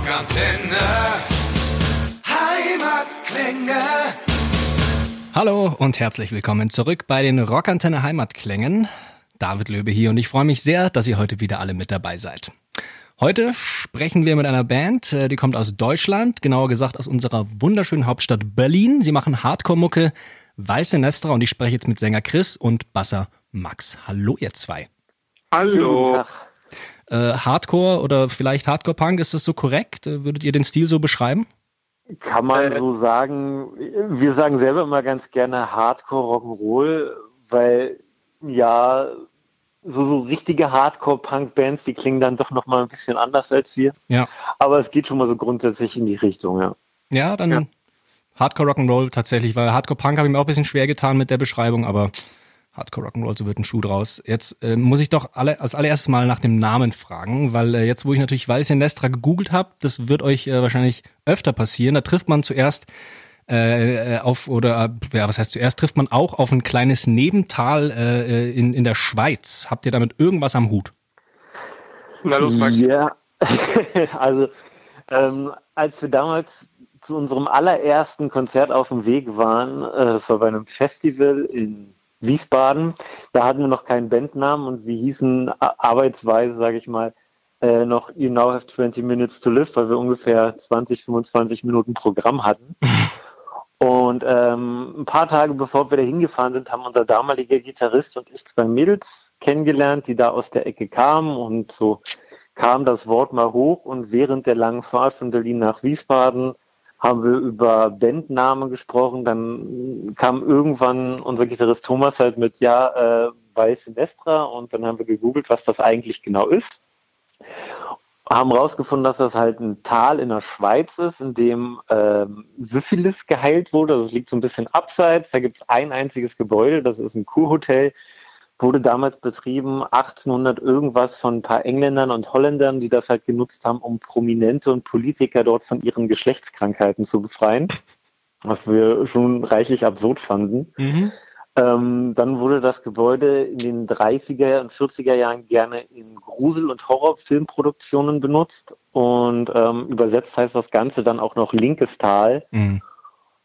Rockantenne. Heimatklänge. Hallo und herzlich willkommen zurück bei den Rockantenne Heimatklängen. David Löbe hier und ich freue mich sehr, dass ihr heute wieder alle mit dabei seid. Heute sprechen wir mit einer Band, äh, die kommt aus Deutschland, genauer gesagt aus unserer wunderschönen Hauptstadt Berlin. Sie machen Hardcore-Mucke, Weiße Nestra und ich spreche jetzt mit Sänger Chris und Basser Max. Hallo ihr zwei. Hallo. Äh, Hardcore oder vielleicht Hardcore-Punk, ist das so korrekt? Äh, würdet ihr den Stil so beschreiben? Kann man so sagen. Wir sagen selber immer ganz gerne Hardcore Rock'n'Roll, weil ja so, so richtige Hardcore-Punk-Bands, die klingen dann doch nochmal ein bisschen anders als wir. Ja. Aber es geht schon mal so grundsätzlich in die Richtung, ja. Ja, dann Ja. Hardcore Rock'n'Roll tatsächlich, weil Hardcore Punk habe ich mir auch ein bisschen schwer getan mit der Beschreibung, aber Hardcore Rock'n'Roll, so wird ein Schuh draus. Jetzt äh, muss ich doch alle, als allererstes mal nach dem Namen fragen, weil äh, jetzt, wo ich natürlich Weiße Nestra gegoogelt habe, das wird euch äh, wahrscheinlich öfter passieren. Da trifft man zuerst äh, äh, auf, oder äh, ja, was heißt zuerst, trifft man auch auf ein kleines Nebental äh, äh, in, in der Schweiz. Habt ihr damit irgendwas am Hut? Na los, Max. Ja, also ähm, als wir damals zu unserem allerersten Konzert auf dem Weg waren, äh, das war bei einem Festival in Wiesbaden, da hatten wir noch keinen Bandnamen und wir hießen arbeitsweise, sage ich mal, äh, noch You Now Have 20 Minutes to Live, weil wir ungefähr 20, 25 Minuten Programm hatten. Und ähm, ein paar Tage bevor wir da hingefahren sind, haben unser damaliger Gitarrist und ich zwei Mädels kennengelernt, die da aus der Ecke kamen und so kam das Wort mal hoch und während der langen Fahrt von Berlin nach Wiesbaden haben wir über Bandnamen gesprochen. Dann kam irgendwann unser Gitarrist Thomas halt mit Ja, äh, Weiße Nestra und dann haben wir gegoogelt, was das eigentlich genau ist. Haben rausgefunden, dass das halt ein Tal in der Schweiz ist, in dem ähm, Syphilis geheilt wurde. Also es liegt so ein bisschen abseits. Da gibt es ein einziges Gebäude, das ist ein Kurhotel wurde damals betrieben, 1800 irgendwas von ein paar Engländern und Holländern, die das halt genutzt haben, um Prominente und Politiker dort von ihren Geschlechtskrankheiten zu befreien, was wir schon reichlich absurd fanden. Ähm, dann wurde das Gebäude in den 30er und 40er Jahren gerne in Grusel- und Horrorfilmproduktionen benutzt und ähm, übersetzt heißt das Ganze dann auch noch linkes Tal. Mhm.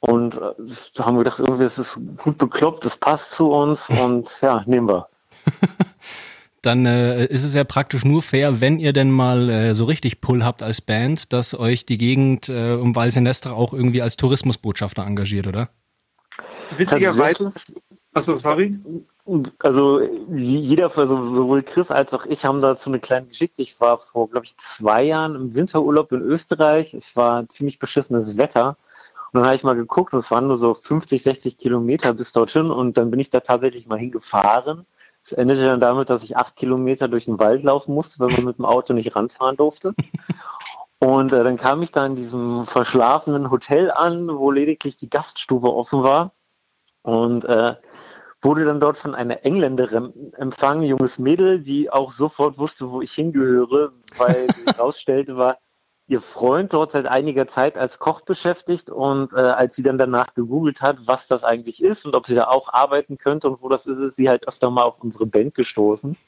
Und äh, da haben wir gedacht, irgendwie ist es gut bekloppt, das passt zu uns und ja, nehmen wir. dann äh, ist es ja praktisch nur fair, wenn ihr denn mal äh, so richtig Pull habt als Band, dass euch die Gegend äh, um Valsenestra auch irgendwie als Tourismusbotschafter engagiert, oder? Witzigerweise. Achso, sorry. Also jeder, also sowohl Chris als auch ich haben dazu eine kleine Geschichte. Ich war vor, glaube ich, zwei Jahren im Winterurlaub in Österreich. Es war ziemlich beschissenes Wetter. Und dann habe ich mal geguckt und es waren nur so 50, 60 Kilometer bis dorthin. Und dann bin ich da tatsächlich mal hingefahren. Es endete dann damit, dass ich acht Kilometer durch den Wald laufen musste, weil man mit dem Auto nicht ranfahren durfte. Und äh, dann kam ich da in diesem verschlafenen Hotel an, wo lediglich die Gaststube offen war. Und äh, wurde dann dort von einer Engländerin empfangen, junges Mädel, die auch sofort wusste, wo ich hingehöre, weil sich herausstellte, war ihr Freund dort seit einiger Zeit als Koch beschäftigt und äh, als sie dann danach gegoogelt hat, was das eigentlich ist und ob sie da auch arbeiten könnte und wo das ist, ist sie halt öfter mal auf unsere Band gestoßen.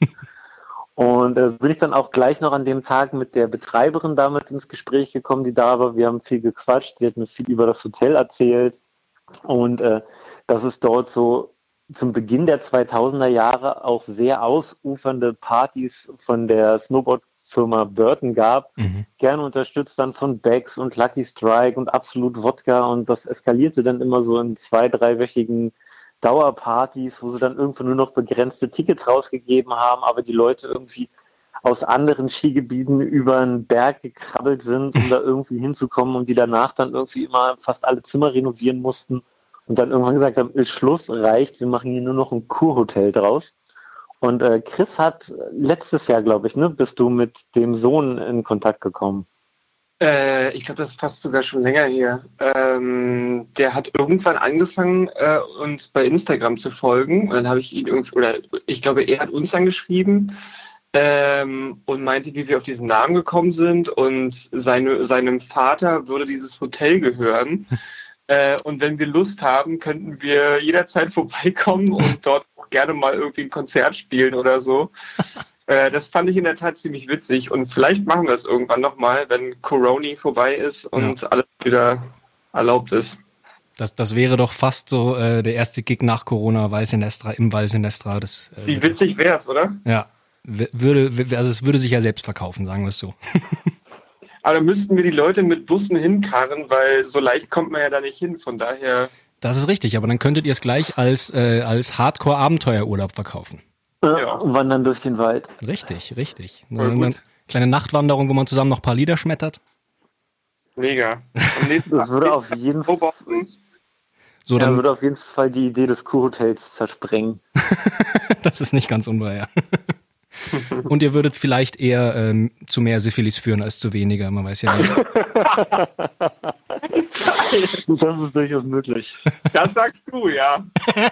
Und äh, so bin ich dann auch gleich noch an dem Tag mit der Betreiberin damals ins Gespräch gekommen, die da war. Wir haben viel gequatscht, sie hat mir viel über das Hotel erzählt und äh, dass es dort so zum Beginn der 2000er Jahre auch sehr ausufernde Partys von der Snowboard-Firma Burton gab, Mhm. gerne unterstützt dann von Becks und Lucky Strike und Absolut Wodka und das eskalierte dann immer so in zwei, dreiwöchigen Dauerpartys, wo sie dann irgendwann nur noch begrenzte Tickets rausgegeben haben, aber die Leute irgendwie aus anderen Skigebieten über einen Berg gekrabbelt sind, um da irgendwie hinzukommen und die danach dann irgendwie immer fast alle Zimmer renovieren mussten und dann irgendwann gesagt haben, ist Schluss, reicht, wir machen hier nur noch ein Kurhotel draus. Und äh, Chris hat letztes Jahr, glaube ich, ne, bist du mit dem Sohn in Kontakt gekommen. Äh, ich glaube, das fast sogar schon länger her. Ähm, der hat irgendwann angefangen, äh, uns bei Instagram zu folgen. Und dann habe ich ihn irgendwie, oder ich glaube, er hat uns angeschrieben ähm, und meinte, wie wir auf diesen Namen gekommen sind. Und seine, seinem Vater würde dieses Hotel gehören. Äh, und wenn wir Lust haben, könnten wir jederzeit vorbeikommen und dort auch gerne mal irgendwie ein Konzert spielen oder so. Äh, das fand ich in der Tat ziemlich witzig und vielleicht machen wir es irgendwann nochmal, wenn Corona vorbei ist und ja. alles wieder erlaubt ist. Das, das wäre doch fast so äh, der erste Gig nach Corona, Weißenestra, im Weißenestra. Das, äh, Wie witzig wär's, oder? Ja. Würde, also es würde sich ja selbst verkaufen, sagen wir es so. Aber da müssten wir die Leute mit Bussen hinkarren, weil so leicht kommt man ja da nicht hin. Von daher. Das ist richtig, aber dann könntet ihr es gleich als, äh, als Hardcore-Abenteuerurlaub verkaufen. Ja. Wandern durch den Wald. Richtig, richtig. Eine kleine Nachtwanderung, wo man zusammen noch ein paar Lieder schmettert. Mega. das würde auf jeden Fall. So, dann ja, würde auf jeden Fall die Idee des Kurhotels zersprengen. das ist nicht ganz unwahr, Und ihr würdet vielleicht eher ähm, zu mehr Syphilis führen als zu weniger, man weiß ja nicht. das ist durchaus möglich. Das sagst du, ja.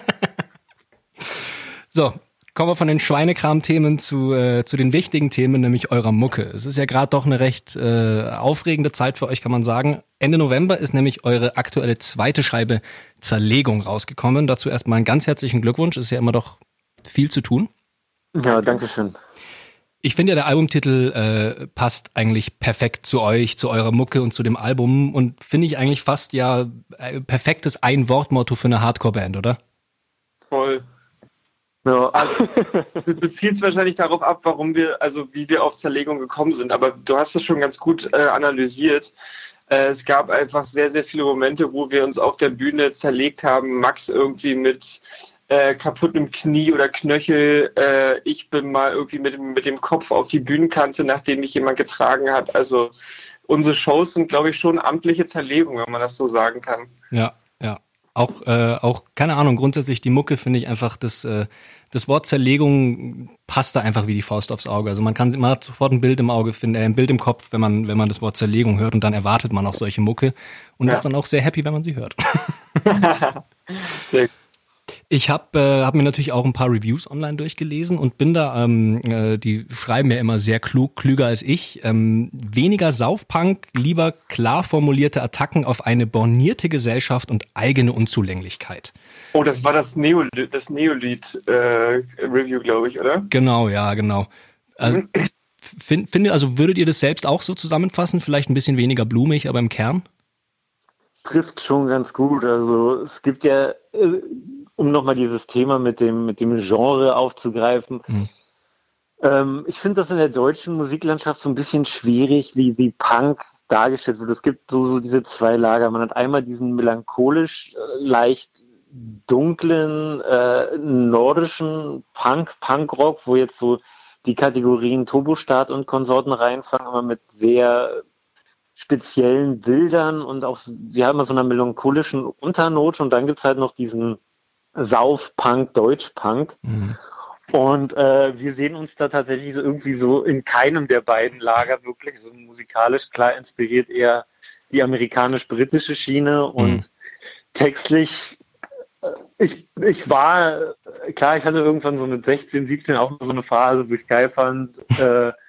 So, kommen wir von den Schweinekram-Themen zu, äh, zu den wichtigen Themen, nämlich eurer Mucke. Es ist ja gerade doch eine recht äh, aufregende Zeit für euch, kann man sagen. Ende November ist nämlich eure aktuelle zweite Scheibe Zerlegung rausgekommen. Dazu erstmal einen ganz herzlichen Glückwunsch. Ist ja immer doch viel zu tun. Ja, danke schön. Ich finde ja, der Albumtitel äh, passt eigentlich perfekt zu euch, zu eurer Mucke und zu dem Album und finde ich eigentlich fast ja äh, perfektes Ein-Wort-Motto für eine Hardcore-Band, oder? Voll. Ja. Also, du zielst wahrscheinlich darauf ab, warum wir, also wie wir auf Zerlegung gekommen sind, aber du hast es schon ganz gut äh, analysiert. Äh, es gab einfach sehr, sehr viele Momente, wo wir uns auf der Bühne zerlegt haben. Max irgendwie mit äh, kaputtem Knie oder Knöchel. Äh, ich bin mal irgendwie mit, mit dem Kopf auf die Bühnenkante, nachdem mich jemand getragen hat. Also unsere Shows sind, glaube ich, schon amtliche Zerlegung, wenn man das so sagen kann. Ja, ja. Auch, äh, auch, keine Ahnung, grundsätzlich die Mucke finde ich einfach, das, äh, das Wort Zerlegung passt da einfach wie die Faust aufs Auge. Also man kann, man hat sofort ein Bild im Auge, finden, äh, ein Bild im Kopf, wenn man, wenn man das Wort Zerlegung hört und dann erwartet man auch solche Mucke und ja. ist dann auch sehr happy, wenn man sie hört. sehr ich habe äh, hab mir natürlich auch ein paar Reviews online durchgelesen und bin da, ähm, äh, die schreiben ja immer sehr klug, klüger als ich. Ähm, weniger Saufpunk, lieber klar formulierte Attacken auf eine bornierte Gesellschaft und eigene Unzulänglichkeit. Oh, das war das Neolied, das Neolied äh, Review, glaube ich, oder? Genau, ja, genau. Äh, find, finde, also würdet ihr das selbst auch so zusammenfassen? Vielleicht ein bisschen weniger blumig, aber im Kern? Trifft schon ganz gut. Also es gibt ja äh, um nochmal dieses Thema mit dem, mit dem Genre aufzugreifen. Mhm. Ähm, ich finde das in der deutschen Musiklandschaft so ein bisschen schwierig, wie, wie Punk dargestellt wird. Es gibt so, so diese zwei Lager. Man hat einmal diesen melancholisch äh, leicht dunklen äh, nordischen Punk, Punkrock, wo jetzt so die Kategorien Turbostaat und Konsorten reinfangen, aber mit sehr speziellen Bildern und auch, wir haben so einer melancholischen Unternote und dann gibt es halt noch diesen Sauf-Punk, Deutsch-Punk. Mhm. Und äh, wir sehen uns da tatsächlich so irgendwie so in keinem der beiden Lager wirklich so musikalisch klar inspiriert eher die amerikanisch-britische Schiene und mhm. textlich äh, ich, ich war, klar, ich hatte irgendwann so mit 16, 17 auch so eine Phase, wo ich geil fand, äh,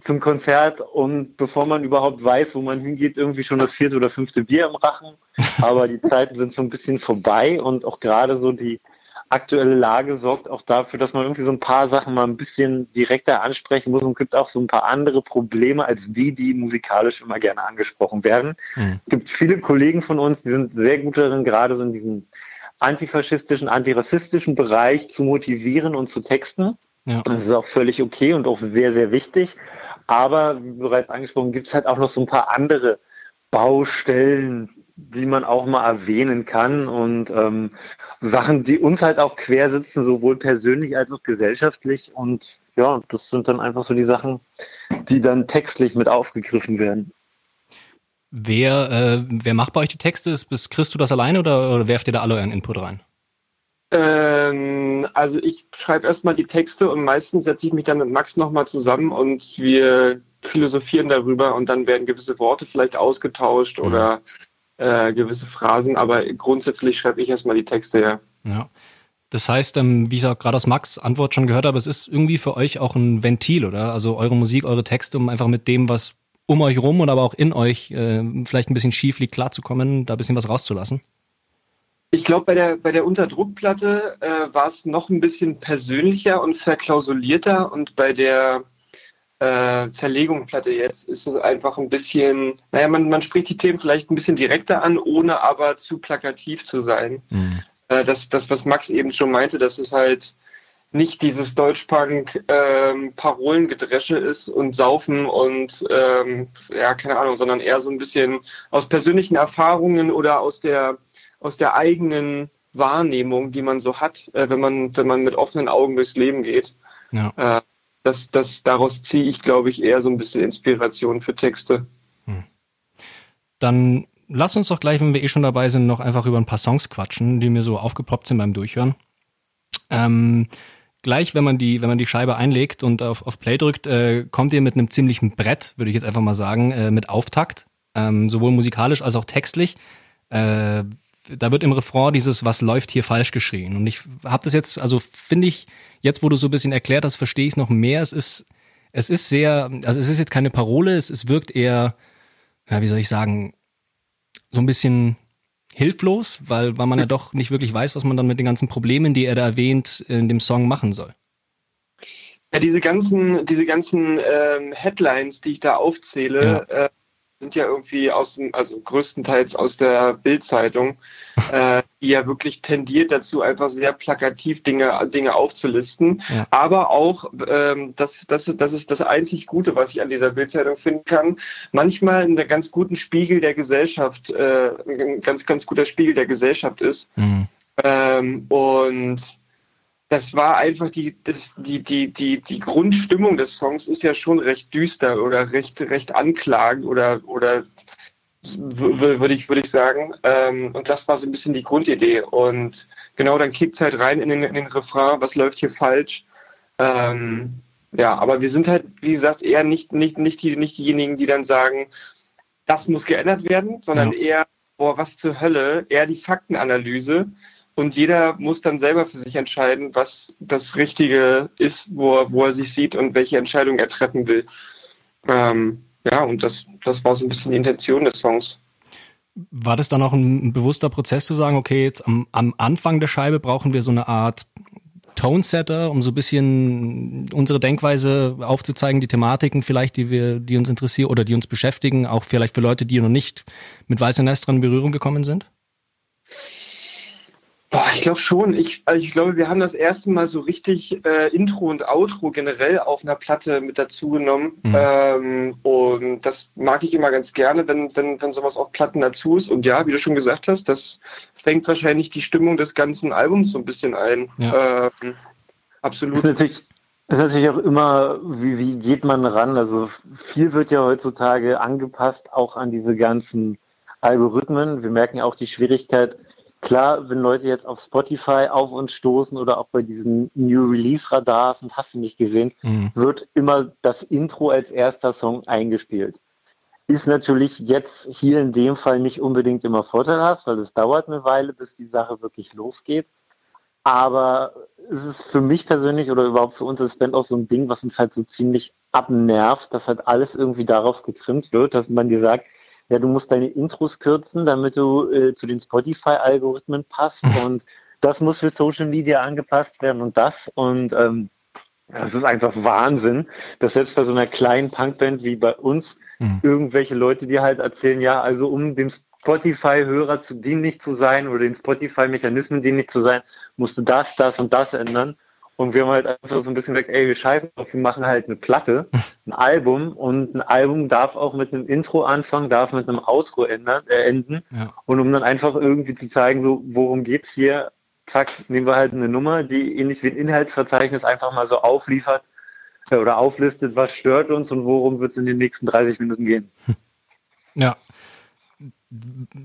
zum Konzert und bevor man überhaupt weiß, wo man hingeht, irgendwie schon das vierte oder fünfte Bier im Rachen. Aber die Zeiten sind so ein bisschen vorbei und auch gerade so die aktuelle Lage sorgt auch dafür, dass man irgendwie so ein paar Sachen mal ein bisschen direkter ansprechen muss und gibt auch so ein paar andere Probleme als die, die musikalisch immer gerne angesprochen werden. Mhm. Es gibt viele Kollegen von uns, die sind sehr gut darin, gerade so in diesem antifaschistischen, antirassistischen Bereich zu motivieren und zu texten. Ja. Das ist auch völlig okay und auch sehr, sehr wichtig. Aber wie bereits angesprochen, gibt es halt auch noch so ein paar andere Baustellen, die man auch mal erwähnen kann und ähm, Sachen, die uns halt auch quer sitzen, sowohl persönlich als auch gesellschaftlich. Und ja, das sind dann einfach so die Sachen, die dann textlich mit aufgegriffen werden. Wer, äh, wer macht bei euch die Texte? Ist, bist, kriegst du das alleine oder, oder werft ihr da alle euren Input rein? Ähm, also ich schreibe erstmal die Texte und meistens setze ich mich dann mit Max nochmal zusammen und wir philosophieren darüber und dann werden gewisse Worte vielleicht ausgetauscht mhm. oder äh, gewisse Phrasen, aber grundsätzlich schreibe ich erstmal die Texte, ja. Ja. Das heißt, ähm, wie ich auch gerade aus Max Antwort schon gehört habe, es ist irgendwie für euch auch ein Ventil, oder? Also eure Musik, eure Texte, um einfach mit dem, was um euch rum und aber auch in euch äh, vielleicht ein bisschen schief liegt, klarzukommen, da ein bisschen was rauszulassen? Ich glaube, bei der, bei der Unterdruckplatte äh, war es noch ein bisschen persönlicher und verklausulierter und bei der äh, Zerlegungsplatte jetzt ist es einfach ein bisschen, naja, man, man spricht die Themen vielleicht ein bisschen direkter an, ohne aber zu plakativ zu sein. Mhm. Äh, das, das, was Max eben schon meinte, dass es halt nicht dieses Deutschpunk-Parolengedresche ähm, ist und Saufen und ähm, ja, keine Ahnung, sondern eher so ein bisschen aus persönlichen Erfahrungen oder aus der, aus der eigenen Wahrnehmung, die man so hat, äh, wenn man, wenn man mit offenen Augen durchs Leben geht. Ja. Äh, das, das, daraus ziehe ich, glaube ich, eher so ein bisschen Inspiration für Texte. Hm. Dann lass uns doch gleich, wenn wir eh schon dabei sind, noch einfach über ein paar Songs quatschen, die mir so aufgepoppt sind beim Durchhören. Ähm, gleich, wenn man die, wenn man die Scheibe einlegt und auf, auf Play drückt, äh, kommt ihr mit einem ziemlichen Brett, würde ich jetzt einfach mal sagen, äh, mit Auftakt, ähm, sowohl musikalisch als auch textlich. Äh, da wird im Refrain dieses Was läuft hier falsch geschrien. Und ich habe das jetzt, also finde ich, jetzt wo du so ein bisschen erklärt hast, verstehe ich es noch mehr. Es ist, es ist sehr, also es ist jetzt keine Parole, es, es wirkt eher, ja, wie soll ich sagen, so ein bisschen hilflos, weil, weil man ja doch nicht wirklich weiß, was man dann mit den ganzen Problemen, die er da erwähnt, in dem Song machen soll. Ja, diese ganzen, diese ganzen ähm, Headlines, die ich da aufzähle, ja. äh, sind ja irgendwie aus dem, also größtenteils aus der Bildzeitung, äh, die ja wirklich tendiert dazu, einfach sehr plakativ Dinge, Dinge aufzulisten. Ja. Aber auch, ähm, das, das, das ist das einzig Gute, was ich an dieser Bildzeitung finden kann, manchmal ein ganz guten Spiegel der Gesellschaft, äh, ein ganz, ganz guter Spiegel der Gesellschaft ist. Mhm. Ähm, und das war einfach die, das, die, die, die, die Grundstimmung des Songs ist ja schon recht düster oder recht, recht anklagend oder, oder würde ich, würde ich sagen. Ähm, und das war so ein bisschen die Grundidee. Und genau, dann kickt es halt rein in den, in den Refrain, was läuft hier falsch. Ähm, ja, aber wir sind halt, wie gesagt, eher nicht, nicht, nicht, die, nicht diejenigen, die dann sagen, das muss geändert werden, sondern ja. eher, boah, was zur Hölle, eher die Faktenanalyse und jeder muss dann selber für sich entscheiden, was das Richtige ist, wo er, wo er sich sieht und welche Entscheidung er treffen will. Ähm, ja, und das, das war so ein bisschen die Intention des Songs. War das dann auch ein, bewusster Prozess zu sagen, okay, jetzt am, am Anfang der Scheibe brauchen wir so eine Art Tone-Setter, um so ein bisschen unsere Denkweise aufzuzeigen, die Thematiken vielleicht, die wir, die uns interessieren oder die uns beschäftigen, auch vielleicht für Leute, die noch nicht mit Weißer Nest dran in Berührung gekommen sind? Boah, ich glaube schon. Ich, also ich glaube, wir haben das erste Mal so richtig äh, Intro und Outro generell auf einer Platte mit dazu genommen. Mhm. Ähm, und das mag ich immer ganz gerne, wenn, wenn, wenn sowas auf Platten dazu ist. Und ja, wie du schon gesagt hast, das fängt wahrscheinlich die Stimmung des ganzen Albums so ein bisschen ein. Ja. Ähm, absolut. Das ist natürlich, ist natürlich auch immer, wie, wie geht man ran? Also viel wird ja heutzutage angepasst, auch an diese ganzen Algorithmen. Wir merken auch die Schwierigkeit, Klar, wenn Leute jetzt auf Spotify auf uns stoßen oder auch bei diesen New Release Radars und hast du nicht gesehen, mhm. wird immer das Intro als erster Song eingespielt. Ist natürlich jetzt hier in dem Fall nicht unbedingt immer vorteilhaft, weil es dauert eine Weile, bis die Sache wirklich losgeht. Aber es ist für mich persönlich oder überhaupt für uns als Band auch so ein Ding, was uns halt so ziemlich abnervt, dass halt alles irgendwie darauf getrimmt wird, dass man dir sagt, ja, du musst deine Intros kürzen, damit du äh, zu den Spotify-Algorithmen passt und das muss für Social Media angepasst werden und das und ähm, das ist einfach Wahnsinn, dass selbst bei so einer kleinen Punkband wie bei uns mhm. irgendwelche Leute dir halt erzählen, ja, also um dem Spotify-Hörer zu dienlich zu sein oder den Spotify-Mechanismen dienlich zu sein, musst du das, das und das ändern. Und wir haben halt einfach so ein bisschen gesagt, ey, wir scheißen auf, wir machen halt eine Platte, ein Album und ein Album darf auch mit einem Intro anfangen, darf mit einem Outro ändern, äh, enden. Ja. Und um dann einfach irgendwie zu zeigen, so, worum geht's hier, zack, nehmen wir halt eine Nummer, die ähnlich wie ein Inhaltsverzeichnis einfach mal so aufliefert äh, oder auflistet, was stört uns und worum wird es in den nächsten 30 Minuten gehen. Ja,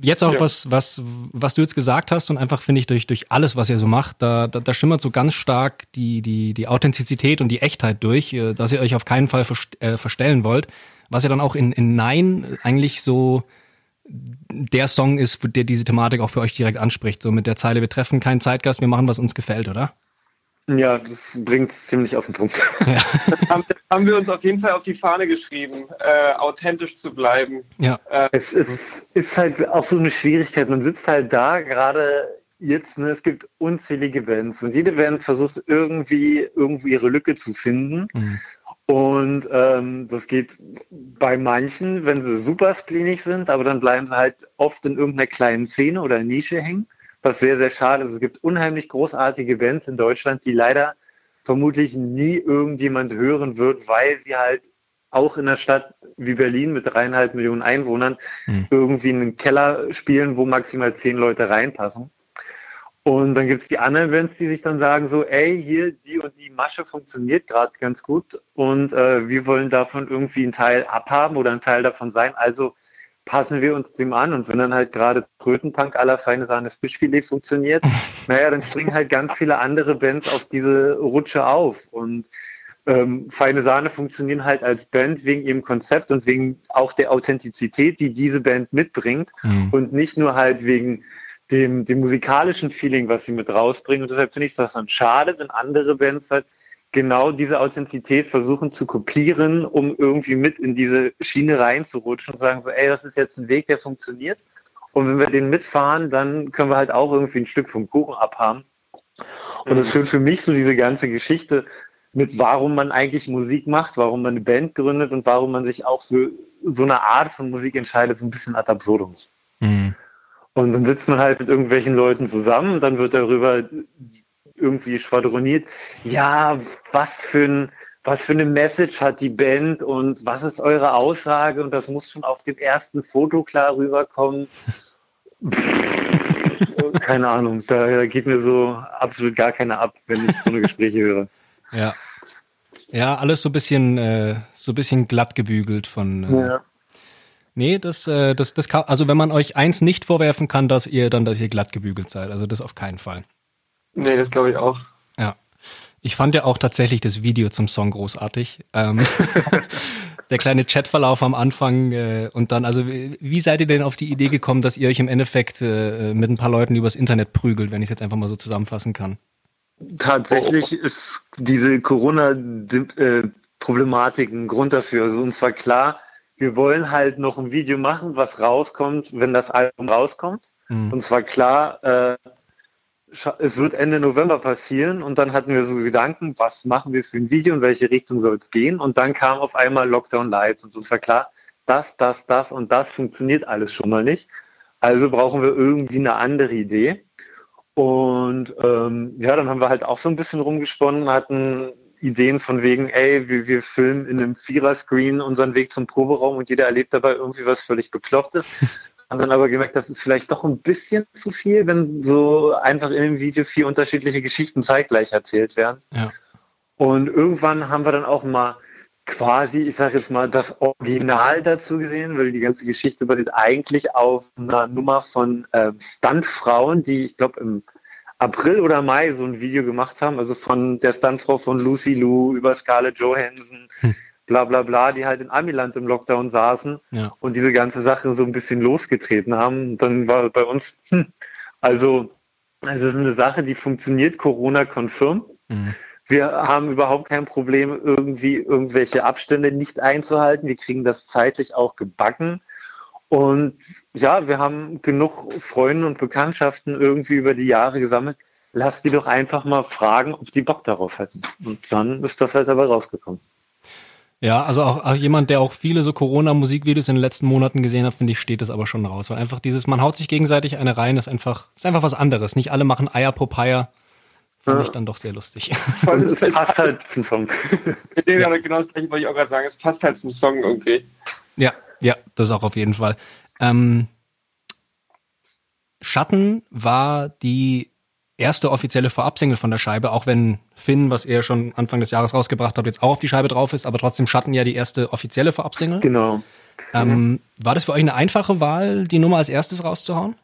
jetzt auch ja. was, was, was du jetzt gesagt hast und einfach finde ich durch, durch alles, was ihr so macht, da, da, da schimmert so ganz stark die, die, die Authentizität und die Echtheit durch, äh, dass ihr euch auf keinen Fall äh, verstellen wollt. Was ja dann auch in, in Nein eigentlich so der Song ist, der diese Thematik auch für euch direkt anspricht. So mit der Zeile, wir treffen keinen Zeitgast, wir machen, was uns gefällt, oder? Ja, das bringt ziemlich auf den Punkt. Ja. Das haben, haben, wir uns auf jeden Fall auf die Fahne geschrieben, äh, authentisch zu bleiben. Ja. Äh, es ist, ist, halt auch so eine Schwierigkeit. Man sitzt halt da, gerade jetzt, ne, es gibt unzählige Bands und jede Band versucht irgendwie, irgendwie ihre Lücke zu finden. Mhm. Und ähm, das geht bei manchen, wenn sie super spleenig sind, aber dann bleiben sie halt oft in irgendeiner kleinen Szene oder Nische hängen, was sehr, sehr schade ist. Es gibt unheimlich großartige Bands in Deutschland, die leider vermutlich nie irgendjemand hören wird, weil sie halt auch in einer Stadt wie Berlin mit dreieinhalb Millionen Einwohnern mhm. irgendwie einen Keller spielen, wo maximal zehn Leute reinpassen. Und dann gibt es die anderen Bands, die sich dann sagen so, ey, hier die und die Masche funktioniert gerade ganz gut und äh, wir wollen davon irgendwie einen Teil abhaben oder ein Teil davon sein. Also passen wir uns dem an und wenn dann halt gerade Trötenpunk aller feine Sahne Fischfilet funktioniert, naja, dann springen halt ganz viele andere Bands auf diese Rutsche auf und ähm, Feine Sahne funktionieren halt als Band wegen ihrem Konzept und wegen auch der Authentizität, die diese Band mitbringt mhm. und nicht nur halt wegen dem, dem musikalischen Feeling, was sie mit rausbringen. Und deshalb finde ich das dann schade, wenn andere Bands halt genau diese Authentizität versuchen zu kopieren, um irgendwie mit in diese Schiene reinzurutschen und sagen so, ey, das ist jetzt ein Weg, der funktioniert. Und wenn wir den mitfahren, dann können wir halt auch irgendwie ein Stück vom Kuchen abhaben. Und das mhm. führt für mich so diese ganze Geschichte mit, warum man eigentlich Musik macht, warum man eine Band gründet und warum man sich auch für so eine Art von Musik entscheidet, so ein bisschen ad absurdum. Mhm. Und dann sitzt man halt mit irgendwelchen Leuten zusammen und dann wird darüber irgendwie schwadroniert. Ja, was für ein, was für eine Message hat die Band und was ist eure Aussage und das muss schon auf dem ersten Foto klar rüberkommen. keine Ahnung, da, da, geht mir so absolut gar keiner ab, wenn ich so eine Gespräche höre. Ja. Ja, alles so ein bisschen, äh, so ein bisschen glatt gebügelt von, äh, ja. Nee, das, äh, das, das kann, also wenn man euch eins nicht vorwerfen kann, dass ihr dann, dass ihr glatt gebügelt seid. Also das auf keinen Fall. Nee, das glaube ich auch. Ja. Ich fand ja auch tatsächlich das Video zum Song großartig. Ähm, der kleine Chatverlauf am Anfang äh, und dann, also wie seid ihr denn auf die Idee gekommen, dass ihr euch im Endeffekt äh, mit ein paar Leuten übers Internet prügelt, wenn ich es jetzt einfach mal so zusammenfassen kann? Tatsächlich ist diese Corona-Problematik ein Grund dafür. Also uns war klar, wir wollen halt noch ein Video machen, was rauskommt, wenn das Album rauskommt. Mhm. Und zwar klar, äh, es wird Ende November passieren und dann hatten wir so Gedanken, was machen wir für ein Video, in welche Richtung soll es gehen? Und dann kam auf einmal Lockdown Light und uns war klar, das, das, das und das funktioniert alles schon mal nicht. Also brauchen wir irgendwie eine andere Idee. Und ähm, ja, dann haben wir halt auch so ein bisschen rumgesponnen, hatten Ideen von wegen, ey, wir, wir filmen in einem Vierer-Screen unseren Weg zum Proberaum und jeder erlebt dabei irgendwie was völlig Beklopptes. Haben dann aber gemerkt, das ist vielleicht doch ein bisschen zu viel, wenn so einfach in dem Video vier unterschiedliche Geschichten zeitgleich erzählt werden. Ja. Und irgendwann haben wir dann auch mal quasi, ich sage jetzt mal, das Original dazu gesehen, weil die ganze Geschichte basiert eigentlich auf einer Nummer von äh, Stuntfrauen, die ich glaube im April oder Mai so ein Video gemacht haben, also von der Stuntfrau von Lucy Lou über Scarlett Johansson, hm. Bla bla bla, die halt in Amiland im Lockdown saßen ja. und diese ganze Sache so ein bisschen losgetreten haben. Und dann war bei uns, hm, also es ist eine Sache, die funktioniert Corona-konfirm. Mhm. Wir haben überhaupt kein Problem, irgendwie irgendwelche Abstände nicht einzuhalten. Wir kriegen das zeitlich auch gebacken. Und ja, wir haben genug Freunde und Bekanntschaften irgendwie über die Jahre gesammelt. Lass die doch einfach mal fragen, ob die Bock darauf hätten. Und dann ist das halt dabei rausgekommen. Ja, also auch, auch jemand, der auch viele so Corona-Musikvideos in den letzten Monaten gesehen hat, finde ich, steht das aber schon raus. Weil einfach dieses, man haut sich gegenseitig eine rein, ist einfach, ist einfach was anderes. Nicht alle machen Eier Popeye. Fand ja. ich dann doch sehr lustig. es passt halt zum Song. Mit dem ja. genau das gleiche wollte ich auch gerade sagen. Es passt halt zum Song irgendwie. Ja, ja, das auch auf jeden Fall. Ähm, Schatten war die erste offizielle Vorabsingle von der Scheibe, auch wenn Finn, was er schon Anfang des Jahres rausgebracht hat, jetzt auch auf die Scheibe drauf ist, aber trotzdem Schatten ja die erste offizielle Vorabsingle. Genau. Ähm, war das für euch eine einfache Wahl, die Nummer als erstes rauszuhauen?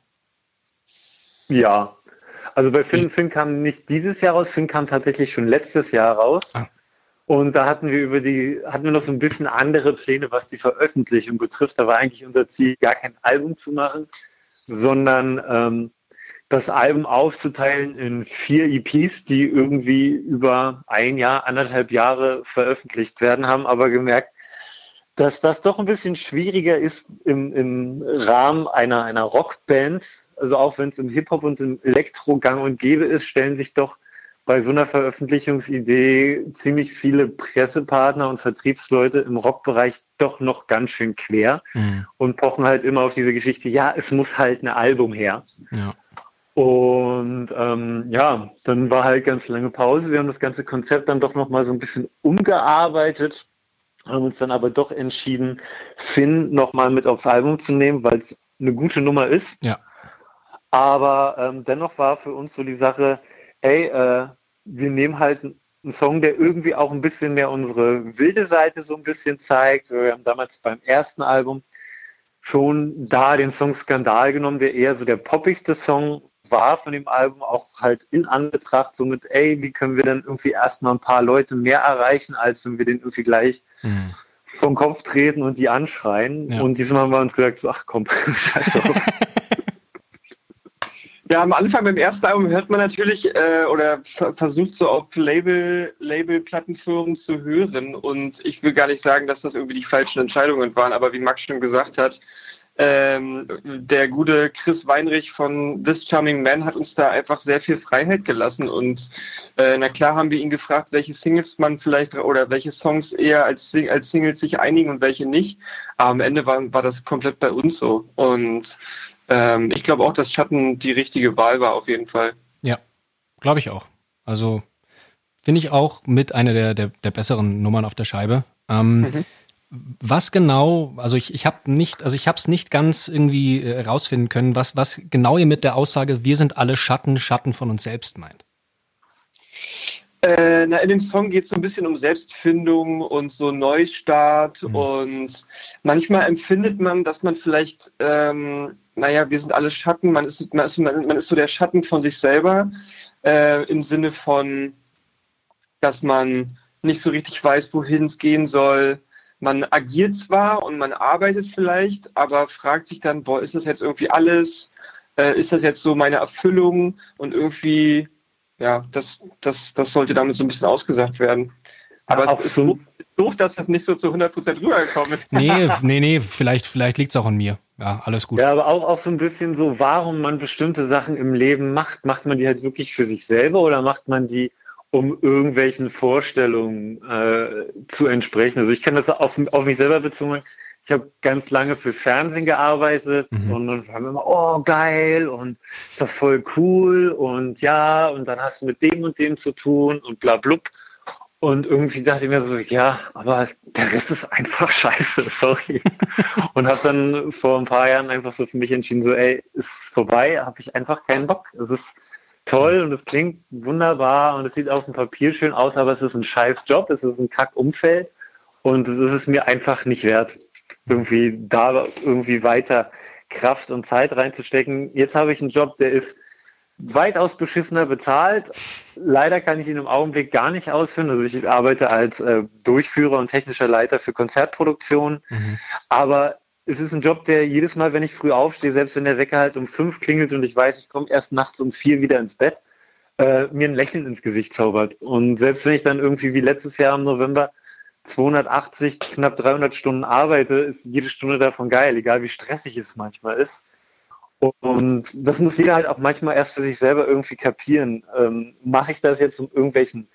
Ja. Also bei Finn, Finn kam nicht dieses Jahr raus, Finn kam tatsächlich schon letztes Jahr raus. Ah. Und da hatten wir über die, hatten wir noch so ein bisschen andere Pläne, was die Veröffentlichung betrifft. Da war eigentlich unser Ziel, gar kein Album zu machen, sondern ähm, das Album aufzuteilen in vier EPs, die irgendwie über ein Jahr, anderthalb Jahre veröffentlicht werden, haben aber gemerkt, dass das doch ein bisschen schwieriger ist im, im Rahmen einer, einer Rockband also auch wenn es im Hip-Hop und im Elektro gang und gäbe ist, stellen sich doch bei so einer Veröffentlichungsidee ziemlich viele Pressepartner und Vertriebsleute im Rockbereich doch noch ganz schön quer mhm. und pochen halt immer auf diese Geschichte, ja, es muss halt ein Album her. Ja. Und ähm, ja, dann war halt ganz lange Pause. Wir haben das ganze Konzept dann doch nochmal so ein bisschen umgearbeitet, haben uns dann aber doch entschieden, Finn nochmal mit aufs Album zu nehmen, weil es eine gute Nummer ist. Ja. Aber ähm, dennoch war für uns so die Sache, ey, äh, wir nehmen halt einen Song, der irgendwie auch ein bisschen mehr unsere wilde Seite so ein bisschen zeigt. Wir haben damals beim ersten Album schon da den Song Skandal genommen, der eher so der poppigste Song war von dem Album, auch halt in Anbetracht, so mit, ey, wie können wir denn irgendwie erstmal ein paar Leute mehr erreichen, als wenn wir den irgendwie gleich mhm. vom Kopf treten und die anschreien. Ja. Und diesmal haben wir uns gesagt, so, ach komm, scheiß drauf. Ja, am Anfang beim ersten Album hört man natürlich äh, oder versucht so auf Label, Label-Plattenfirmen zu hören. Und ich will gar nicht sagen, dass das irgendwie die falschen Entscheidungen waren, aber wie Max schon gesagt hat, ähm, der gute Chris Weinrich von This Charming Man hat uns da einfach sehr viel Freiheit gelassen. Und äh, na klar haben wir ihn gefragt, welche Singles man vielleicht oder welche Songs eher als, als Singles sich einigen und welche nicht. Aber am Ende war, war das komplett bei uns so. Und ähm, ich glaube auch, dass Schatten die richtige Wahl war, auf jeden Fall. Ja, glaube ich auch. Also finde ich auch mit einer der, der, der, besseren Nummern auf der Scheibe. Ähm, mhm. Was genau, also ich, ich habe nicht, also ich habe es nicht ganz irgendwie äh, rausfinden können, was, was genau ihr mit der Aussage, wir sind alle Schatten, Schatten von uns selbst meint. Äh, na, in dem Song geht es so ein bisschen um Selbstfindung und so Neustart mhm. und manchmal empfindet man, dass man vielleicht ähm, naja, wir sind alle Schatten, man ist, man ist, man ist so der Schatten von sich selber, äh, im Sinne von, dass man nicht so richtig weiß, wohin es gehen soll. Man agiert zwar und man arbeitet vielleicht, aber fragt sich dann, boah, ist das jetzt irgendwie alles? Äh, ist das jetzt so meine Erfüllung? Und irgendwie, ja, das, das, das sollte damit so ein bisschen ausgesagt werden. Aber auch es ist so doof, dass das nicht so zu 100% rübergekommen ist. Nee, nee, nee, vielleicht, vielleicht liegt es auch an mir. Ja, alles gut. Ja, aber auch, auch so ein bisschen so, warum man bestimmte Sachen im Leben macht. Macht man die halt wirklich für sich selber oder macht man die, um irgendwelchen Vorstellungen äh, zu entsprechen? Also ich kann das auf, auf mich selber bezogen. Ich habe ganz lange fürs Fernsehen gearbeitet mhm. und dann haben wir immer, oh geil und ist doch voll cool und ja, und dann hast du mit dem und dem zu tun und bla blub. Und irgendwie dachte ich mir so, ja, aber der Rest ist einfach scheiße, sorry. und habe dann vor ein paar Jahren einfach so für mich entschieden, so, ey, ist vorbei, habe ich einfach keinen Bock. Es ist toll und es klingt wunderbar und es sieht auf dem Papier schön aus, aber es ist ein scheiß Job, es ist ein Kack-Umfeld und es ist mir einfach nicht wert, irgendwie da irgendwie weiter Kraft und Zeit reinzustecken. Jetzt habe ich einen Job, der ist weitaus beschissener bezahlt. Leider kann ich ihn im Augenblick gar nicht ausführen. Also ich arbeite als äh, Durchführer und technischer Leiter für Konzertproduktion. Mhm. Aber es ist ein Job, der jedes Mal, wenn ich früh aufstehe, selbst wenn der Wecker halt um fünf klingelt und ich weiß, ich komme erst nachts um vier wieder ins Bett, äh, mir ein Lächeln ins Gesicht zaubert. Und selbst wenn ich dann irgendwie wie letztes Jahr im November 280, knapp 300 Stunden arbeite, ist jede Stunde davon geil, egal wie stressig es manchmal ist. Und das muss jeder halt auch manchmal erst für sich selber irgendwie kapieren. Ähm, Mache ich das jetzt, um irgendwelchen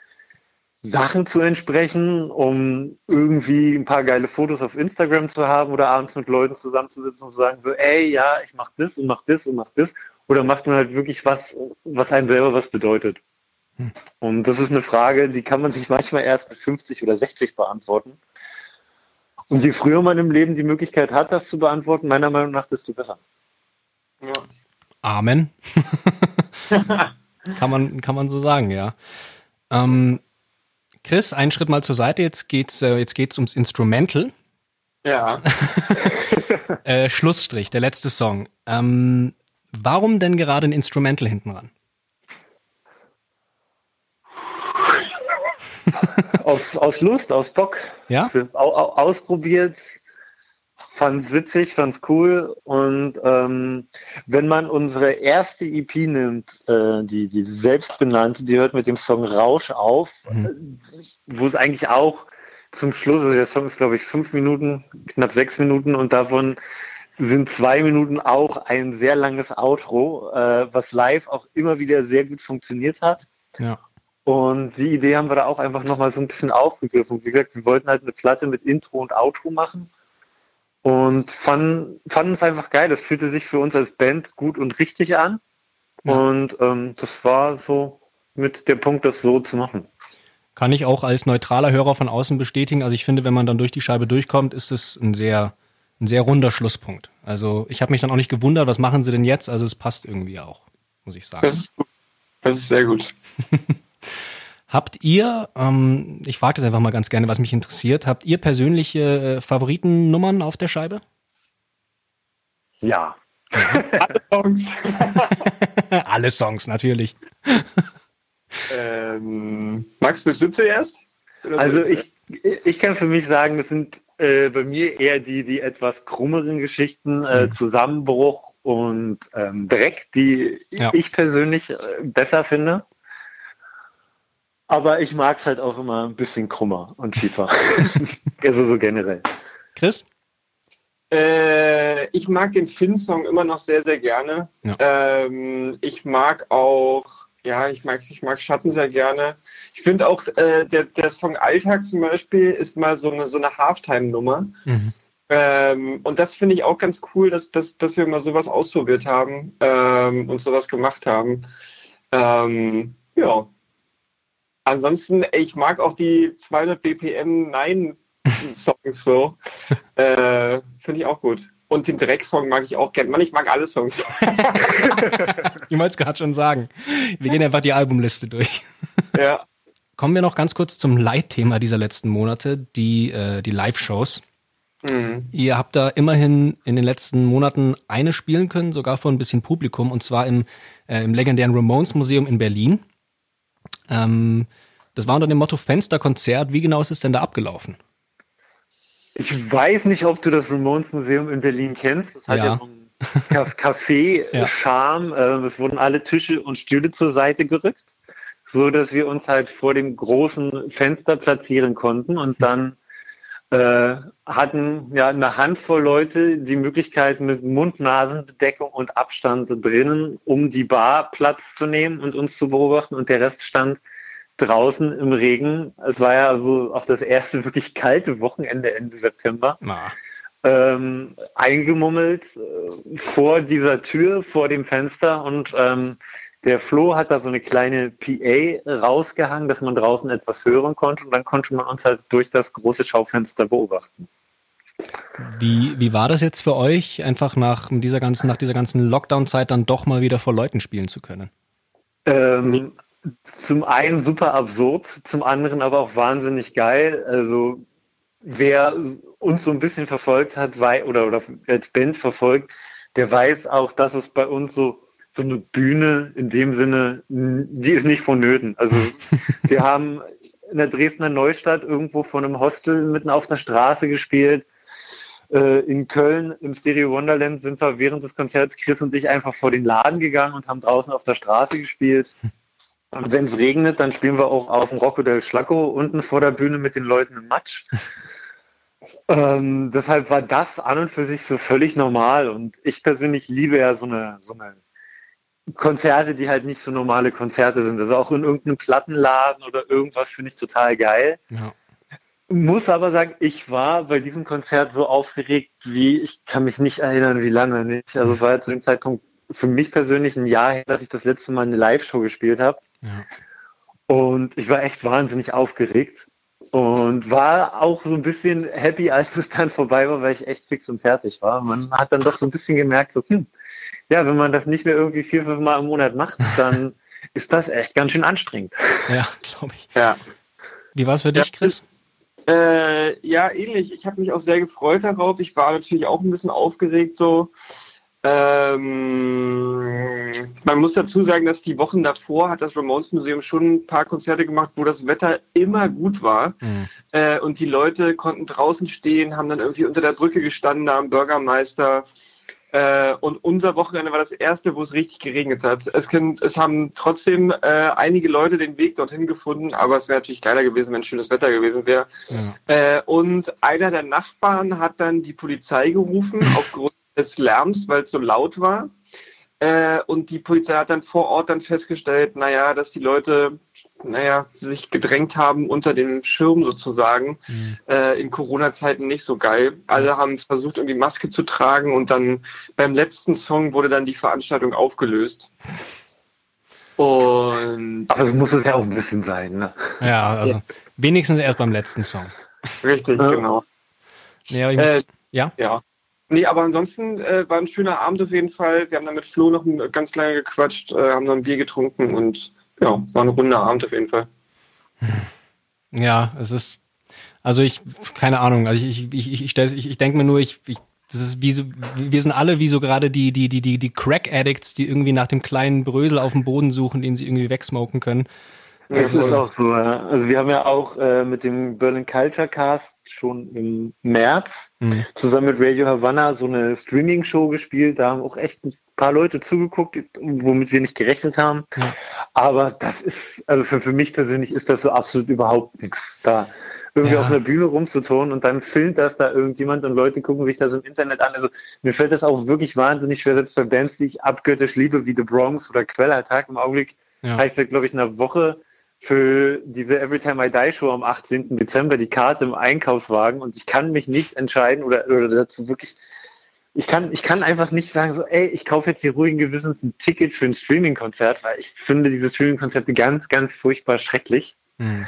Sachen zu entsprechen, um irgendwie ein paar geile Fotos auf Instagram zu haben oder abends mit Leuten zusammenzusitzen und zu sagen, so, ey, ja, ich mach das und mach das und mach das. Oder macht man halt wirklich was, was einem selber was bedeutet? Hm. Und das ist eine Frage, die kann man sich manchmal erst mit 50 oder 60 beantworten. Und je früher man im Leben die Möglichkeit hat, das zu beantworten, meiner Meinung nach, desto besser. Ja. Amen. kann, man, kann man so sagen, ja. Ähm, Chris, einen Schritt mal zur Seite. Jetzt geht's, äh, jetzt geht's ums Instrumental. Ja. äh, Schlussstrich, der letzte Song. Ähm, warum denn gerade ein Instrumental hinten ran? aus, aus Lust, aus Bock. Ja. ausprobiert, fand's witzig, fand's cool und ähm, wenn man unsere erste EP nimmt, äh, die, die selbstbenannte, die hört mit dem Song Rausch auf, mhm. wo es eigentlich auch zum Schluss, also der Song ist glaube ich fünf Minuten, knapp sechs Minuten und davon sind zwei Minuten auch ein sehr langes Outro, äh, was live auch immer wieder sehr gut funktioniert hat. Ja. Und die Idee haben wir da auch einfach nochmal so ein bisschen aufgegriffen. Wie gesagt, wir wollten halt eine Platte mit Intro und Outro machen und fanden, fanden es einfach geil. Das fühlte sich für uns als Band gut und richtig an. Ja. Und ähm, das war so mit der Punkt, das so zu machen. Kann ich auch als neutraler Hörer von außen bestätigen. Also ich finde, wenn man dann durch die Scheibe durchkommt, ist es ein sehr, ein sehr runder Schlusspunkt. Also ich habe mich dann auch nicht gewundert, was machen sie denn jetzt? Also es passt irgendwie auch, muss ich sagen. Das ist, das ist sehr gut. habt ihr, ähm, ich frage das einfach mal ganz gerne, was mich interessiert, habt ihr persönliche äh, Favoritennummern auf der Scheibe? Ja. Alle Songs. Alle Songs, natürlich. Ähm, Max, bist du zuerst? also ich, ich kann für mich sagen, das sind äh, bei mir eher die, die etwas krummeren Geschichten, äh, mhm. Zusammenbruch und ähm, Dreck, die ja. ich persönlich äh, besser finde. Aber ich mag es halt auch immer ein bisschen krummer und schiefer. also so generell. Chris? Äh, ich mag den Finn-Song immer noch sehr, sehr gerne. Ja. Ähm, ich mag auch ja, ich mag, ich mag Schatten sehr gerne. Ich finde auch, äh, der, der Song Alltag zum Beispiel ist mal so eine, so eine Halftime-Nummer. Mhm. Ähm, und das finde ich auch ganz cool, dass, dass, dass wir mal sowas ausprobiert haben ähm, und sowas gemacht haben. Ähm, ja. Ansonsten, ich mag auch die 200 BPM Nein-Songs so. äh, finde ich auch gut. Und den Drecksong mag ich auch gerne. Mann, ich mag alle Songs. ich wollte es gerade schon sagen. Wir gehen einfach die Albumliste durch. Ja. Kommen wir noch ganz kurz zum Leitthema dieser letzten Monate, die, äh, die Live-Shows. Mhm. Ihr habt da immerhin in den letzten Monaten eine spielen können, sogar vor ein bisschen Publikum, und zwar im, äh, im legendären Ramones Museum in Berlin. Ähm, das war unter dem Motto Fensterkonzert. Wie genau ist es denn da abgelaufen? Ich weiß nicht, ob du das Ramones Museum in Berlin kennst. Das hat ja, ja so einen Café-Charme. ja. Äh, es wurden alle Tische und Stühle zur Seite gerückt, so dass wir uns halt vor dem großen Fenster platzieren konnten und dann äh, hatten ja eine Handvoll Leute die Möglichkeit mit Mund-Nasen-Bedeckung und Abstand drinnen, um die Bar Platz zu nehmen und uns zu beobachten und der Rest stand draußen im Regen. Es war ja also auch das erste wirklich kalte Wochenende Ende September. Ähm, eingemummelt äh, vor dieser Tür, vor dem Fenster und ähm, der Flo hat da so eine kleine PA rausgehangen, dass man draußen etwas hören konnte und dann konnte man uns halt durch das große Schaufenster beobachten. Wie, wie war das jetzt für euch, einfach nach dieser ganzen, nach dieser ganzen Lockdown-Zeit dann doch mal wieder vor Leuten spielen zu können? Ähm, zum einen super absurd, zum anderen aber auch wahnsinnig geil. Also wer uns so ein bisschen verfolgt hat, oder, oder als Band verfolgt, der weiß auch, dass es bei uns so so eine Bühne in dem Sinne, die ist nicht vonnöten. Also wir haben in der Dresdner Neustadt irgendwo von einem Hostel mitten auf der Straße gespielt. Äh, in Köln im Stereo Wonderland sind wir während des Konzerts Chris und ich einfach vor den Laden gegangen und haben draußen auf der Straße gespielt. Und wenn es regnet, dann spielen wir auch auf dem Rocco del Schlacco unten vor der Bühne mit den Leuten im Matsch. ähm, deshalb war das an und für sich so völlig normal. Und ich persönlich liebe ja so eine, so eine Konzerte, die halt nicht so normale Konzerte sind. Also auch in irgendeinem Plattenladen oder irgendwas finde ich total geil. Ja. Muss aber sagen, ich war bei diesem Konzert so aufgeregt, wie ich kann mich nicht erinnern, wie lange nicht. Also es war ja zu dem Zeitpunkt für mich persönlich ein Jahr her, dass ich das letzte Mal eine Live-Show gespielt habe. Ja. Und ich war echt wahnsinnig aufgeregt und war auch so ein bisschen happy, als es dann vorbei war, weil ich echt fix und fertig war. Man hat dann doch so ein bisschen gemerkt, so, hm, ja, wenn man das nicht mehr irgendwie vier, fünf Mal im Monat macht, dann ist das echt ganz schön anstrengend. Ja, glaube ich. Ja. Wie war es für dich, ja. Chris? Äh, ja, ähnlich. Ich habe mich auch sehr gefreut darauf. Ich war natürlich auch ein bisschen aufgeregt so. Ähm, man muss dazu sagen, dass die Wochen davor hat das Ramones Museum schon ein paar Konzerte gemacht, wo das Wetter immer gut war. Mhm. Äh, und die Leute konnten draußen stehen, haben dann irgendwie unter der Brücke gestanden, da am Bürgermeister. Äh, und unser Wochenende war das erste, wo es richtig geregnet hat. Es, können, es haben trotzdem äh, einige Leute den Weg dorthin gefunden, aber es wäre natürlich geiler gewesen, wenn schönes Wetter gewesen wäre. Ja. Äh, und einer der Nachbarn hat dann die Polizei gerufen aufgrund des Lärms, weil es so laut war. Äh, und die Polizei hat dann vor Ort dann festgestellt, naja, dass die Leute naja, sich gedrängt haben unter den Schirm sozusagen. Mhm. Äh, in Corona-Zeiten nicht so geil. Alle haben versucht, irgendwie Maske zu tragen und dann beim letzten Song wurde dann die Veranstaltung aufgelöst. Und. Aber es muss es ja auch ein bisschen sein, ne? Ja, also ja. wenigstens erst beim letzten Song. Richtig, ja. genau. Ja, muss, äh, ja? Ja. Nee, aber ansonsten äh, war ein schöner Abend auf jeden Fall. Wir haben dann mit Flo noch ganz lange gequatscht, äh, haben dann ein Bier getrunken und ja, war ein runder Abend auf jeden Fall. Ja, es ist, also ich, keine Ahnung, also ich, ich, ich, ich, ich, ich denke mir nur, ich, ich, das ist wie so, wir sind alle wie so gerade die, die, die, die, die Crack-Addicts, die irgendwie nach dem kleinen Brösel auf dem Boden suchen, den sie irgendwie wegsmoken können. Das ist auch so. Ja. Also wir haben ja auch äh, mit dem Berlin Culture Cast schon im März mhm. zusammen mit Radio Havana so eine Streaming-Show gespielt. Da haben auch echt ein paar Leute zugeguckt, womit wir nicht gerechnet haben. Ja. Aber das ist, also für, für mich persönlich ist das so absolut überhaupt nichts da irgendwie ja. auf einer Bühne rumzuturnen und dann filmt das da irgendjemand und Leute gucken sich das im Internet an. Also mir fällt das auch wirklich wahnsinnig schwer, selbst bei Bands, die ich abgöttisch liebe, wie The Bronx oder Quellattack im Augenblick, ja. heißt ja, glaube ich, in einer Woche für diese Everytime I Die Show am 18. Dezember die Karte im Einkaufswagen und ich kann mich nicht entscheiden oder, oder dazu wirklich, ich kann, ich kann einfach nicht sagen, so, ey, ich kaufe jetzt hier ruhigen Gewissens ein Ticket für ein Streaming-Konzert, weil ich finde diese Streaming-Konzerte ganz, ganz furchtbar schrecklich. Mhm.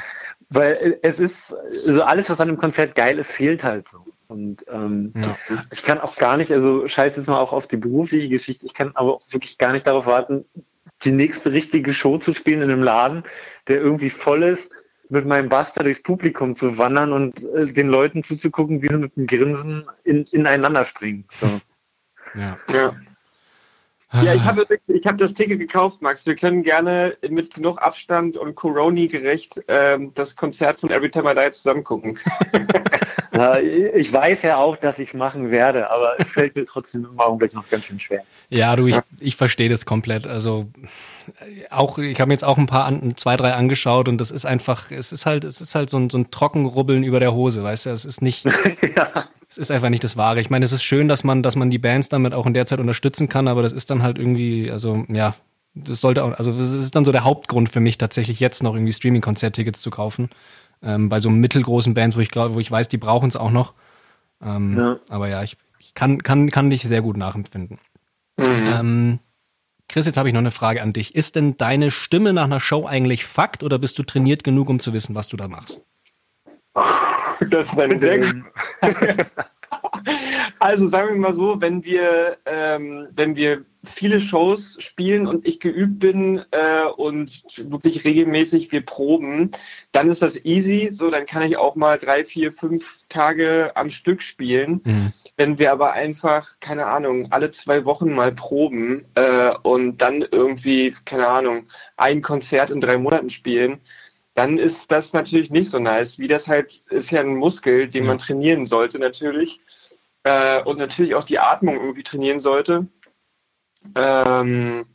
Weil es ist, also alles, was an dem Konzert geil ist, fehlt halt so. Und ähm, ja. ich kann auch gar nicht, also scheiß jetzt mal auch auf die berufliche Geschichte, ich kann aber auch wirklich gar nicht darauf warten, die nächste richtige Show zu spielen in einem Laden, der irgendwie voll ist, mit meinem Buster durchs Publikum zu wandern und äh, den Leuten zuzugucken, wie sie mit dem Grinsen in, ineinander springen. So. Ja. ja. Ja, ich habe ich hab das Ticket gekauft, Max. Wir können gerne mit genug Abstand und Coroni gerecht ähm, das Konzert von Everytime I Die zusammen gucken. ja, ich weiß ja auch, dass ich es machen werde, aber es fällt mir trotzdem im Augenblick noch ganz schön schwer. Ja, du, ich, ich verstehe das komplett. Also auch, ich habe mir jetzt auch ein paar, an, zwei, drei angeschaut und das ist einfach, es ist halt, es ist halt so ein, so ein Trockenrubbeln über der Hose, weißt du? Es ist nicht, ja. es ist einfach nicht das Wahre. Ich meine, es ist schön, dass man, dass man die Bands damit auch in der Zeit unterstützen kann, aber das ist dann halt irgendwie, also ja, das sollte auch, also das ist dann so der Hauptgrund für mich tatsächlich jetzt noch irgendwie Streaming-Konzerttickets zu kaufen. Ähm, bei so mittelgroßen Bands, wo ich glaube, wo ich weiß, die brauchen es auch noch. Ähm, ja. Aber ja, ich, ich kann, kann, kann dich sehr gut nachempfinden. Mhm. Ähm, Chris, jetzt habe ich noch eine Frage an dich. Ist denn deine Stimme nach einer Show eigentlich Fakt oder bist du trainiert genug, um zu wissen, was du da machst? Das ist eine sehr gute Also sagen wir mal so, wenn wir, ähm, wenn wir viele Shows spielen und ich geübt bin äh, und wirklich regelmäßig wir proben, dann ist das easy. So, dann kann ich auch mal drei, vier, fünf Tage am Stück spielen. Mhm. Wenn wir aber einfach, keine Ahnung, alle zwei Wochen mal proben äh, und dann irgendwie, keine Ahnung, ein Konzert in drei Monaten spielen, dann ist das natürlich nicht so nice. Wie das halt ist ja ein Muskel, den man trainieren sollte natürlich äh, und natürlich auch die Atmung irgendwie trainieren sollte. Ähm,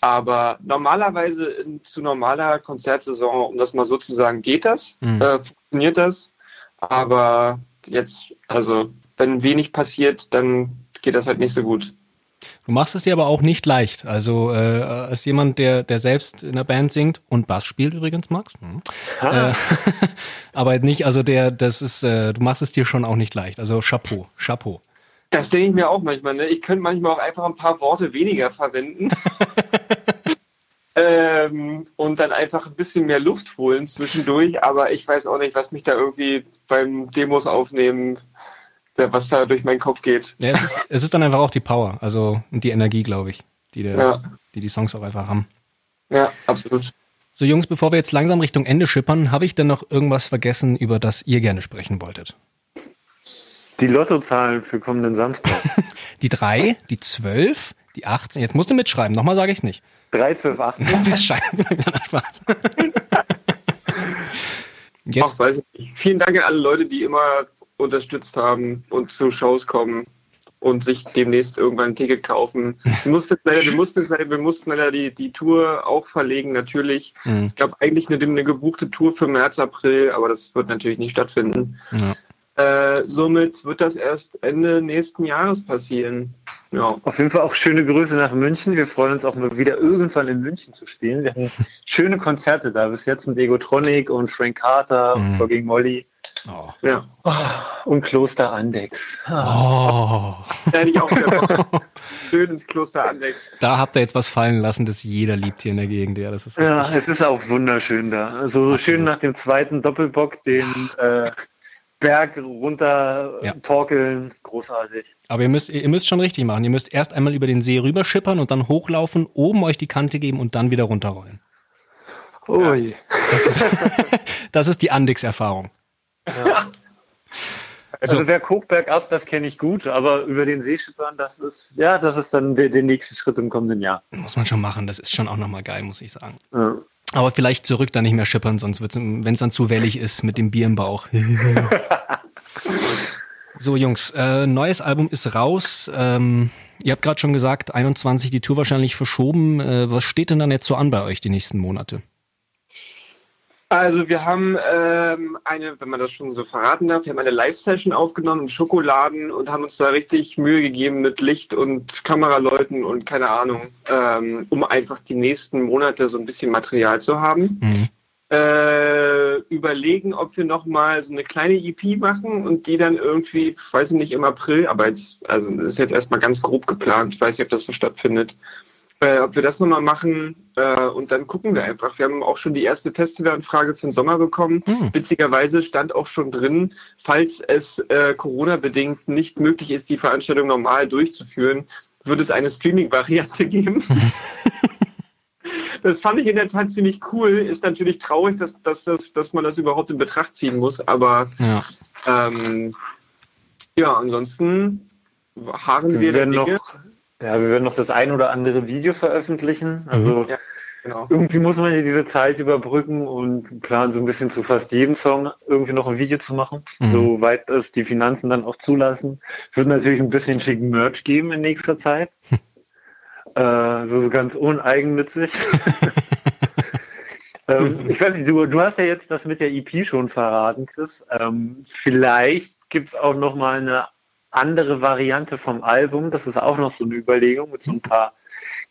aber normalerweise in, zu normaler Konzertsaison, um das mal so zu sagen, geht das, mhm. äh, funktioniert das. Aber jetzt, also wenn wenig passiert, dann geht das halt nicht so gut. Du machst es dir aber auch nicht leicht. Also äh, als jemand, der, der selbst in der Band singt und Bass spielt übrigens, Max. Hm. Äh, aber nicht, also der, das ist, äh, du machst es dir schon auch nicht leicht. Also Chapeau, Chapeau. Das denke ich mir auch manchmal. Ne? Ich könnte manchmal auch einfach ein paar Worte weniger verwenden. ähm, und dann einfach ein bisschen mehr Luft holen zwischendurch. Aber ich weiß auch nicht, was mich da irgendwie beim Demos aufnehmen was da durch meinen Kopf geht. Ja, es ist, es ist dann einfach auch die Power, also und die Energie, glaube ich, die, der, ja. die die Songs auch einfach haben. Ja, absolut. So Jungs, bevor wir jetzt langsam Richtung Ende schippern, habe ich denn noch irgendwas vergessen, über das ihr gerne sprechen wolltet? Die Lottozahlen für kommenden Samstag. die 3, die 12, die 18. Jetzt musst du mitschreiben, nochmal sage ich es nicht. 3, 12, 18. das scheint Spaß. Jetzt. Ach, weiß ich nicht. Vielen Dank an alle Leute, die immer unterstützt haben und zu Shows kommen und sich demnächst irgendwann ein Ticket kaufen. Wir mussten leider, wir mussten, wir mussten leider die, die Tour auch verlegen, natürlich. Mhm. Es gab eigentlich eine, eine, gebuchte Tour für März, April, aber das wird natürlich nicht stattfinden. Ja. Äh, somit wird das erst Ende nächsten Jahres passieren. Ja. Auf jeden Fall auch schöne Grüße nach München. Wir freuen uns auch mal wieder irgendwann in München zu spielen. Wir hatten schöne Konzerte da. Bis jetzt mit Egotronic und Frank Carter mhm. und Fogging Molly. Oh. Ja. Oh, und Kloster Andex. Oh. Ja, ich auch Schön ins Kloster Andex. Da habt ihr jetzt was fallen lassen, das jeder liebt hier in der Gegend. Ja, das ist ja es ist auch wunderschön da. Also so schön nach dem zweiten Doppelbock den äh, Berg runter ja. torkeln. Großartig. Aber ihr müsst, ihr müsst schon richtig machen. Ihr müsst erst einmal über den See rüberschippern und dann hochlaufen, oben euch die Kante geben und dann wieder runterrollen. Ui. Das ist, das ist die Andix-Erfahrung. Ja. Also so. der Hochberg ab, das kenne ich gut, aber über den See schippern, das ist, ja, das ist dann der, der, nächste Schritt im kommenden Jahr. Muss man schon machen, das ist schon auch nochmal geil, muss ich sagen. Ja. Aber vielleicht zurück dann nicht mehr schippern, sonst wird es, wenn es dann zu wellig ist, mit dem Bier im Bauch. so, Jungs, äh, neues Album ist raus. Ähm, ihr habt gerade schon gesagt, 21 die Tour wahrscheinlich verschoben. Äh, was steht denn dann jetzt so an bei euch die nächsten Monate? Also wir haben ähm, eine, wenn man das schon so verraten darf, wir haben eine Live-Session aufgenommen im Schokoladen und haben uns da richtig Mühe gegeben mit Licht und Kameraleuten und keine Ahnung, ähm, um einfach die nächsten Monate so ein bisschen Material zu haben. Mhm. Äh, überlegen, ob wir nochmal so eine kleine EP machen und die dann irgendwie, weiß ich nicht, im April, aber jetzt, also das ist jetzt erstmal ganz grob geplant, ich weiß nicht, ob das so stattfindet, äh, ob wir das nochmal machen äh, und dann gucken wir einfach. Wir haben auch schon die erste Festivalanfrage für den Sommer bekommen. Hm. Witzigerweise stand auch schon drin, falls es äh, Corona-bedingt nicht möglich ist, die Veranstaltung normal durchzuführen, wird es eine Streaming-Variante geben. das fand ich in der Tat ziemlich cool. Ist natürlich traurig, dass, dass, dass, dass man das überhaupt in Betracht ziehen muss, aber ja, ähm, ja ansonsten harren wir, wir der Dinge. Noch ja, wir werden noch das ein oder andere Video veröffentlichen. Also mhm. ja, genau. irgendwie muss man ja diese Zeit überbrücken und planen so ein bisschen zu fast jedem Song irgendwie noch ein Video zu machen, mhm. soweit es die Finanzen dann auch zulassen. Es wird natürlich ein bisschen schicken Merch geben in nächster Zeit. äh, so ganz uneigennützig. ähm, ich weiß nicht, du, du hast ja jetzt das mit der EP schon verraten, Chris. Ähm, vielleicht gibt es auch noch mal eine andere Variante vom Album. Das ist auch noch so eine Überlegung mit so ein paar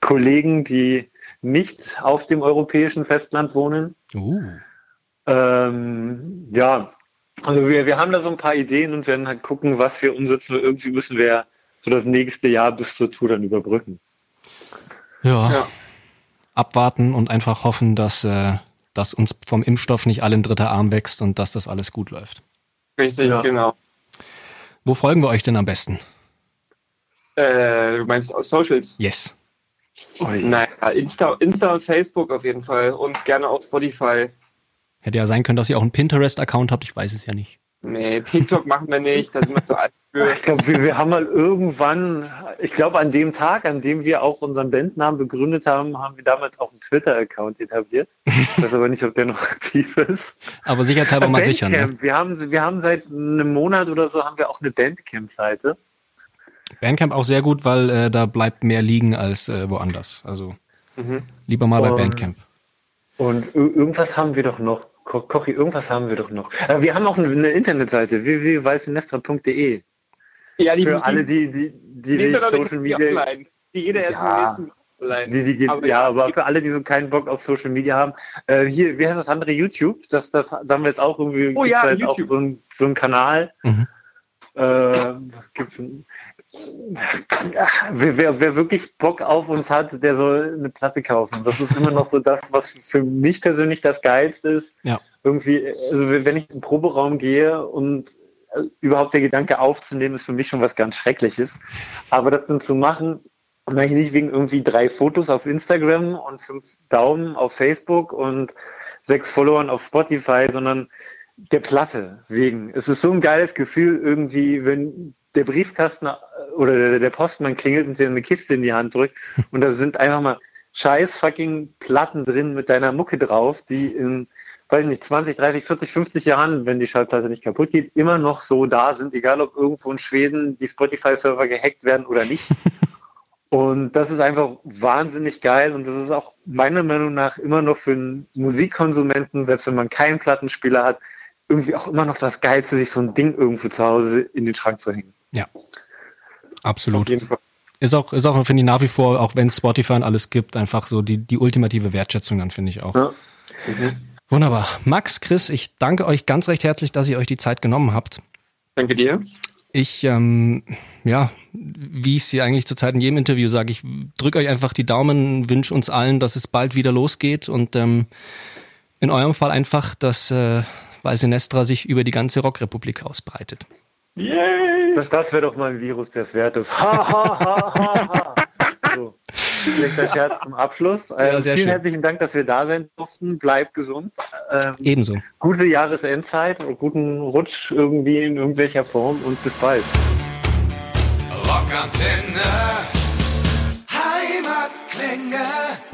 Kollegen, die nicht auf dem europäischen Festland wohnen. Uh. Ähm, ja, also wir, wir haben da so ein paar Ideen und werden halt gucken, was wir umsetzen. Irgendwie müssen wir so das nächste Jahr bis zur Tour dann überbrücken. Ja. ja. Abwarten und einfach hoffen, dass, äh, dass uns vom Impfstoff nicht alle ein dritter Arm wächst und dass das alles gut läuft. Richtig, ja. genau. Wo folgen wir euch denn am besten? Äh, du meinst aus Socials? Yes. Naja, Insta, Insta und Facebook auf jeden Fall und gerne auch Spotify. Hätte ja sein können, dass ihr auch einen Pinterest-Account habt, ich weiß es ja nicht. Nee, TikTok machen wir nicht, da sind wir zu alt für. Ich glaube, wir, wir, haben mal irgendwann, ich glaube an dem Tag, an dem wir auch unseren Bandnamen begründet haben, haben wir damals auch einen Twitter-Account etabliert. Ich weiß aber nicht, ob der noch aktiv ist. Aber sicherheitshalber mal sicher. Ne? Wir, haben, wir haben seit einem Monat oder so haben wir auch eine Bandcamp-Seite. Bandcamp auch sehr gut, weil äh, da bleibt mehr liegen als äh, woanders. Also mhm. lieber mal bei Bandcamp. Und irgendwas haben wir doch noch. Kochi, irgendwas haben wir doch noch. Äh, wir haben auch eine Internetseite, www.weißenestra.de. Ja, die, Für die, alle, die, die, die, die Social Media. Online. Die jeder erst ja, im nächsten die, die geht, aber ja, aber für alle, die so keinen Bock auf Social Media haben, äh, hier, wie heißt das andere? YouTube? Das, das, da haben wir jetzt auch irgendwie oh, ja, halt YouTube. Auch so, ein, so einen Kanal. Mhm. Äh, gibt's wer, wer, wer wirklich Bock auf uns hat, der soll eine Platte kaufen. Das ist immer noch so das, was für mich persönlich das Geilste ist. Ja. Irgendwie, also wenn ich in den Proberaum gehe und überhaupt der Gedanke aufzunehmen, ist für mich schon was ganz Schreckliches. Aber das dann zu machen, und nicht wegen irgendwie drei Fotos auf Instagram und fünf Daumen auf Facebook und sechs Followern auf Spotify, sondern der Platte wegen. Es ist so ein geiles Gefühl irgendwie, wenn der Briefkasten äh, oder der Postmann klingelt und dir eine Kiste in die Hand drückt und da sind einfach mal scheiß fucking Platten drin mit deiner Mucke drauf, die in, weiß nicht, 20, 30, 40, 50 Jahren, wenn die Schallplatte nicht kaputt geht, immer noch so da sind, egal ob irgendwo in Schweden die Spotify-Server gehackt werden oder nicht. Und das ist einfach wahnsinnig geil und das ist auch meiner Meinung nach immer noch für einen Musikkonsumenten, selbst wenn man keinen Plattenspieler hat, irgendwie auch immer noch das Geilste, sich so ein Ding irgendwo zu Hause in den Schrank zu hängen. Ja, absolut. Ist auch, ist auch, finde ich, nach wie vor, auch wenn es Spotify und alles gibt, einfach so die, die ultimative Wertschätzung dann, finde ich auch. Ja. Mhm. Wunderbar. Max, Chris, ich danke euch ganz recht herzlich, dass ihr euch die Zeit genommen habt. Danke dir. Ich, ähm, ja, wie ich sie eigentlich zurzeit in jedem Interview sage, ich drücke euch einfach die Daumen, wünsche uns allen, dass es bald wieder losgeht und ähm, in eurem Fall einfach, dass äh, Weiße Nestra sich über die ganze Rockrepublik ausbreitet. Yay! Das, das wäre doch mal ein Virus des Wertes. Ha, ha, ha, ha, ha. So, der Scherz zum Abschluss. Ja, vielen schön. herzlichen Dank, dass wir da sein durften. Bleibt gesund. Ähm, Ebenso. Gute Jahresendzeit und guten Rutsch irgendwie in irgendwelcher Form und bis bald. Rockantenne.